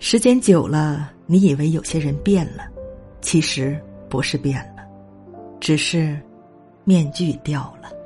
时间久了你以为有些人变了其实不是变了只是面具掉了。